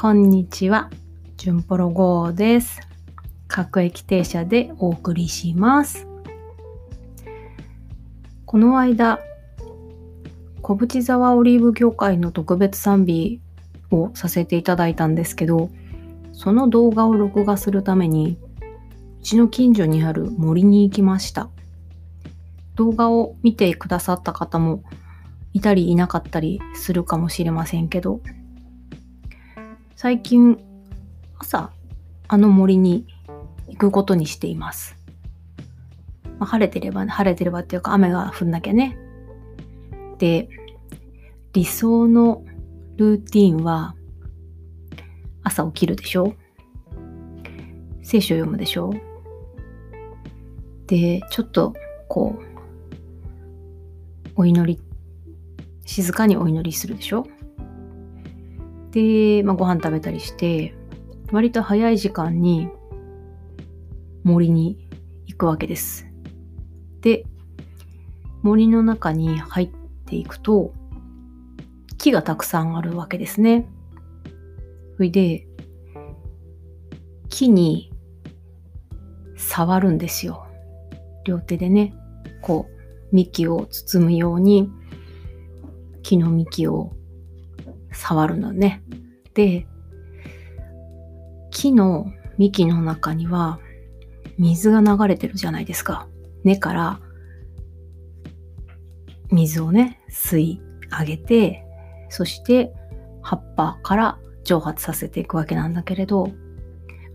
こんにちは。ジュンポロゴーです。各駅停車でお送りします。この間、小淵沢オリーブ業界の特別賛美をさせていただいたんですけど、その動画を録画するために、うちの近所にある森に行きました。動画を見てくださった方もいたりいなかったりするかもしれませんけど、最近朝あの森に行くことにしています。まあ、晴れてれば、ね晴れてればっていうか雨が降んなきゃね。で、理想のルーティンは朝起きるでしょ聖書を読むでしょで、ちょっとこう、お祈り、静かにお祈りするでしょで、まあ、ご飯食べたりして、割と早い時間に森に行くわけです。で、森の中に入っていくと、木がたくさんあるわけですね。それで、木に触るんですよ。両手でね、こう、幹を包むように、木の幹を触るのね。で、木の幹の中には水が流れてるじゃないですか。根から水をね、吸い上げて、そして葉っぱから蒸発させていくわけなんだけれど、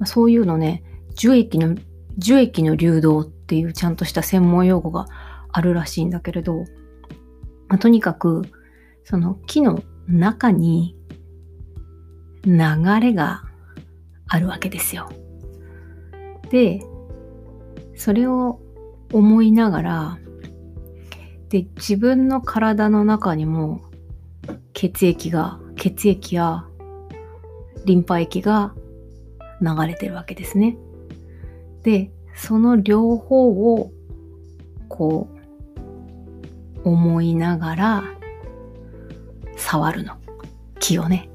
そういうのね、樹液の、樹液の流動っていうちゃんとした専門用語があるらしいんだけれど、まあ、とにかく、その木の中に流れがあるわけですよ。で、それを思いながら、で、自分の体の中にも血液が、血液やリンパ液が流れてるわけですね。で、その両方をこう思いながら触るの。気をね。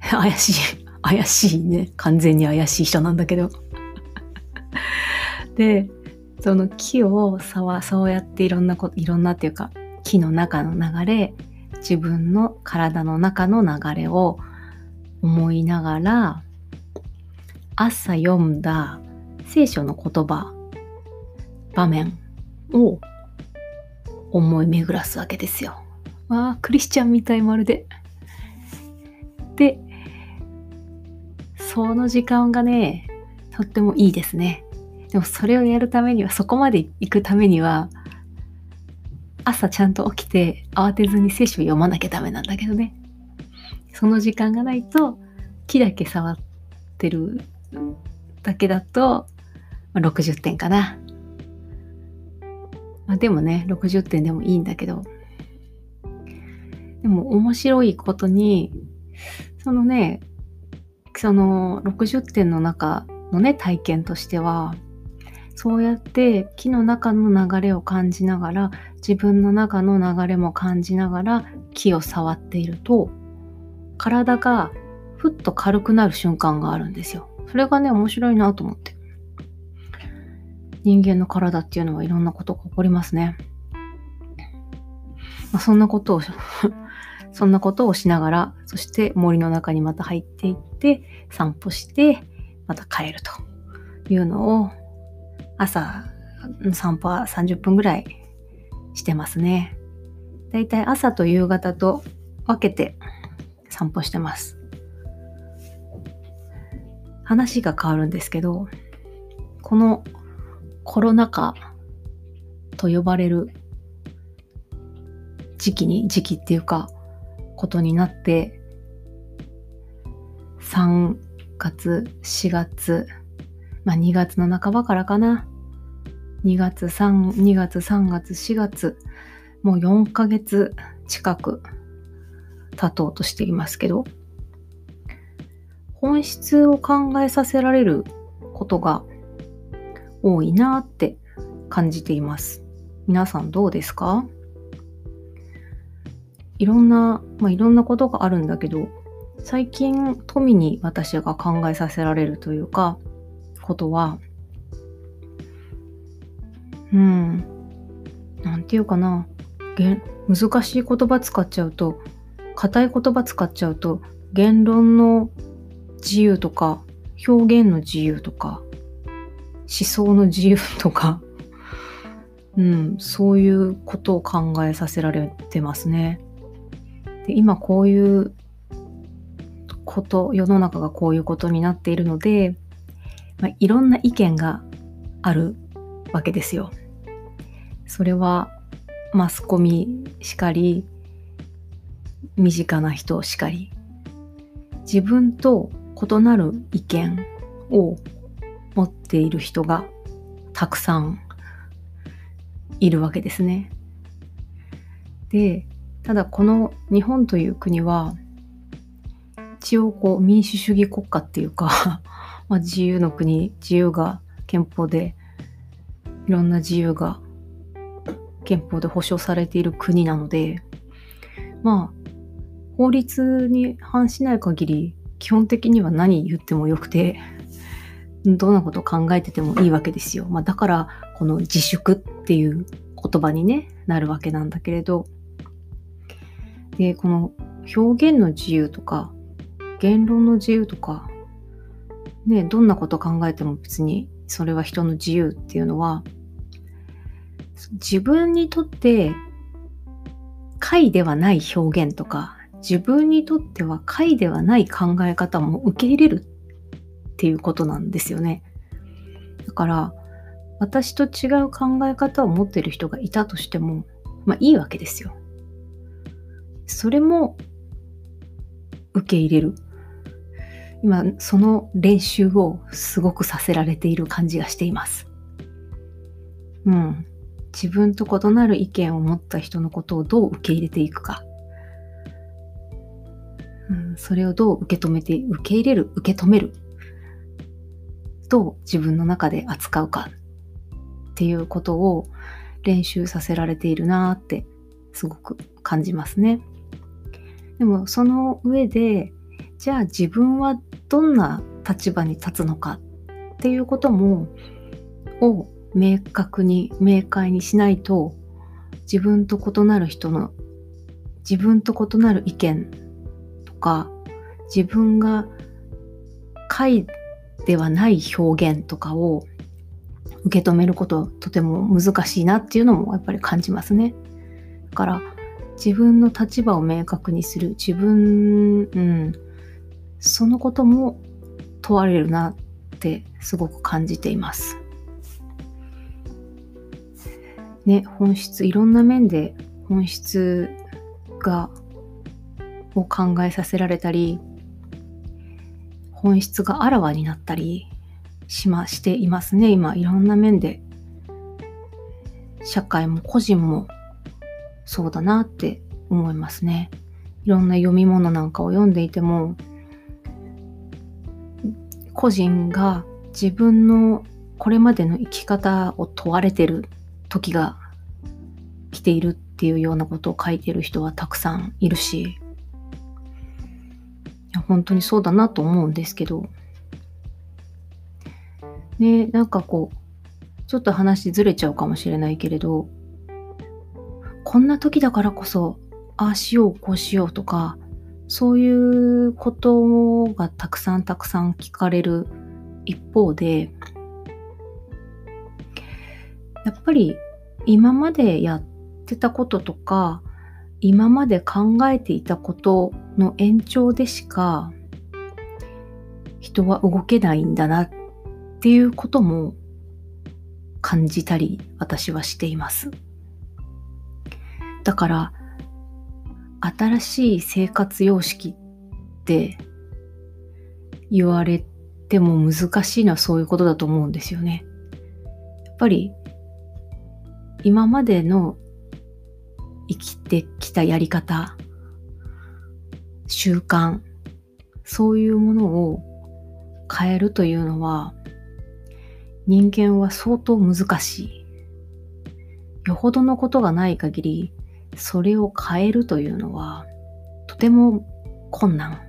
怪しい。怪しいね。完全に怪しい人なんだけど。で、その木を触、そうやっていろんなこと、いろんなっていうか、木の中の流れ、自分の体の中の流れを思いながら、朝読んだ聖書の言葉、場面を思い巡らすわけですよ。わあ、クリスチャンみたいまるで。で、その時間がね、とってもいいですね。でもそれをやるためには、そこまで行くためには、朝ちゃんと起きて慌てずに聖書を読まなきゃダメなんだけどね。その時間がないと、木だけ触ってるだけだと、まあ、60点かな。まあ、でもね、60点でもいいんだけど、でも面白いことに、そのね、その60点の中のね、体験としては、そうやって木の中の流れを感じながら、自分の中の流れも感じながら木を触っていると、体がふっと軽くなる瞬間があるんですよ。それがね、面白いなと思って。人間の体っていうのはいろんなことが起こりますね。まあ、そんなことをそんなことをしながら、そして森の中にまた入っていって、散歩して、また帰るというのを、朝の散歩は30分ぐらいしてますね。だいたい朝と夕方と分けて散歩してます。話が変わるんですけど、このコロナ禍と呼ばれる時期に、時期っていうか、ことになって、3月、4月、まあ2月の半ばからかな。2月、3、2月、3月、4月、もう4ヶ月近く経とうとしていますけど、本質を考えさせられることが多いなって感じています。皆さんどうですか？いろんな、まあ、いろんなことがあるんだけど、最近富に私が考えさせられるというかことはうんなんていうかな難しい言葉使っちゃうと硬い言葉使っちゃうと言論の自由とか表現の自由とか思想の自由とかうん、そういうことを考えさせられてますね。で今こういうこと世の中がこういうことになっているので、まあ、いろんな意見があるわけですよ。それはマスコミしかり身近な人しかり自分と異なる意見を持っている人がたくさんいるわけですね。でただこの日本という国は一応こう民主主義国家っていうか まあ自由の国自由が憲法でいろんな自由が憲法で保障されている国なのでまあ法律に反しない限り基本的には何言ってもよくてどんなことを考えててもいいわけですよ。まあ、だからこの自粛っていう言葉に、ね、なるわけなんだけれどでこの表現の自由とか言論の自由とか、ね、どんなこと考えても別にそれは人の自由っていうのは自分にとって解ではない表現とか自分にとっては解ではない考え方も受け入れるっていうことなんですよね。だから私と違う考え方を持ってる人がいたとしてもまあいいわけですよ。それも受け入れる今その練習をすごくさせられている感じがしています。うん。自分と異なる意見を持った人のことをどう受け入れていくか。うん、それをどう受け止めて、受け入れる、受け止める。どう自分の中で扱うかっていうことを練習させられているなってすごく感じますね。でもその上でじゃあ自分はどんな立場に立つのかっていうこともを明確に明快にしないと自分と異なる人の自分と異なる意見とか自分が解ではない表現とかを受け止めることとても難しいなっていうのもやっぱり感じますね。だから自分の立場を明確にする自分、うん、そのことも問われるなってすごく感じています。ね、本質、いろんな面で本質が、を考えさせられたり、本質があらわになったりしま、していますね、今、いろんな面で。社会も個人もそうだなって思いますね。いろんな読み物なんかを読んでいても、個人が自分のこれまでの生き方を問われてる時が来ているっていうようなことを書いてる人はたくさんいるし、いや本当にそうだなと思うんですけど、ね、なんかこう、ちょっと話ずれちゃうかもしれないけれど、こんな時だからこそ、ああしよう、こうしようとか、そういうことがたくさんたくさん聞かれる一方で、やっぱり今までやってたこととか、今まで考えていたことの延長でしか人は動けないんだなっていうことも感じたり私はしています。だから新しい生活様式って言われても難しいのはそういうことだと思うんですよね。やっぱり今までの生きてきたやり方、習慣、そういうものを変えるというのは人間は相当難しい。よほどのことがない限りそれを変えるというのはとても困難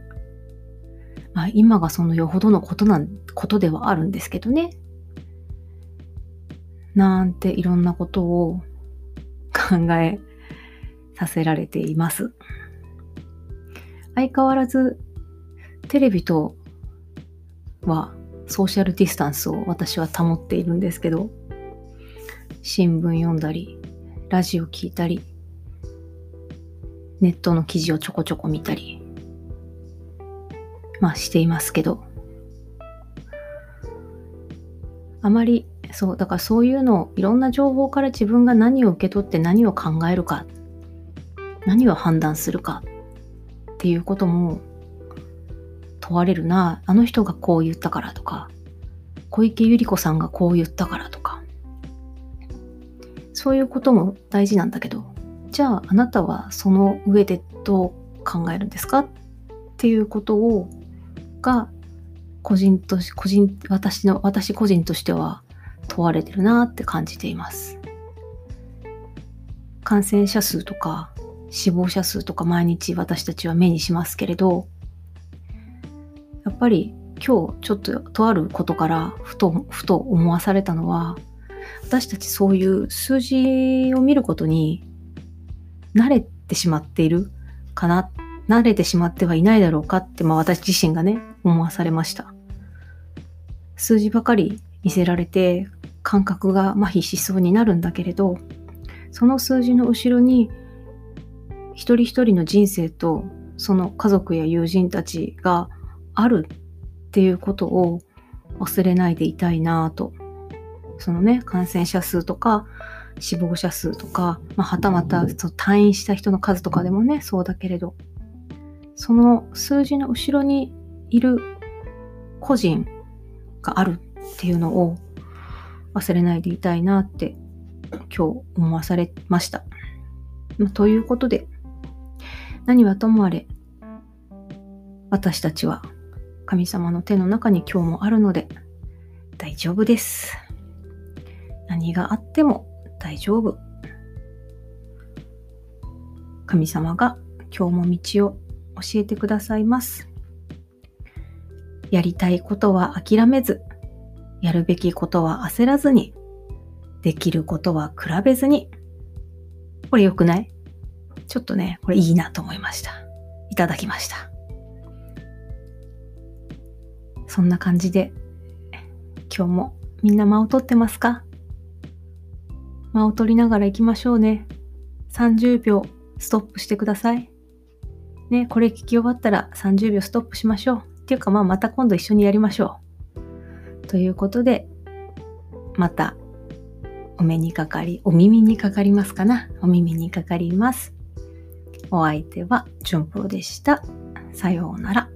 まあ今がそのよほどのことなん、ことではあるんですけどね。なんていろんなことを 考えさせられています。相変わらずテレビとはソーシャルディスタンスを私は保っているんですけど、新聞読んだり、ラジオ聞いたり、ネットの記事をちょこちょこ見たり、まあしていますけど、あまり、そう、だからそういうのをいろんな情報から自分が何を受け取って何を考えるか、何を判断するかっていうことも問われるな。あの人がこう言ったからとか、小池百合子さんがこう言ったからとか、そういうことも大事なんだけど、じゃああなたはその上でどう考えるんですかっていうことを、が、個人とし、個人、私の、私個人としては問われてるなって感じています。感染者数とか死亡者数とか毎日私たちは目にしますけれど、やっぱり今日ちょっととあることからふとふと思わされたのは私たちそういう数字を見ることに慣れてしまっているかな慣れてしまってはいないだろうかって、まあ、私自身がね思わされました数字ばかり見せられて感覚が麻痺しそうになるんだけれどその数字の後ろに一人一人の人生とその家族や友人たちがあるっていうことを忘れないでいたいなぁと。そのね、感染者数とか死亡者数とか、まあ、はたまた退院した人の数とかでもね、そうだけれど、その数字の後ろにいる個人があるっていうのを忘れないでいたいなって今日思わされました。ということで、何はともあれ、私たちは神様の手の中に今日もあるので大丈夫です。何があっても大丈夫。神様が今日も道を教えてくださいます。やりたいことは諦めず、やるべきことは焦らずに、できることは比べずに。これ良くない？ちょっとね、これいいなと思いました。いただきました。そんな感じで、今日もみんな間を取ってますか？間を取りながら行きましょうね。30秒ストップしてください。ね、これ聞き終わったら30秒ストップしましょう。っていうかまあまた今度一緒にやりましょう。ということで、またお目にかかり、お耳にかかりますかなお耳にかかります。お相手はジョンプロでした。さようなら。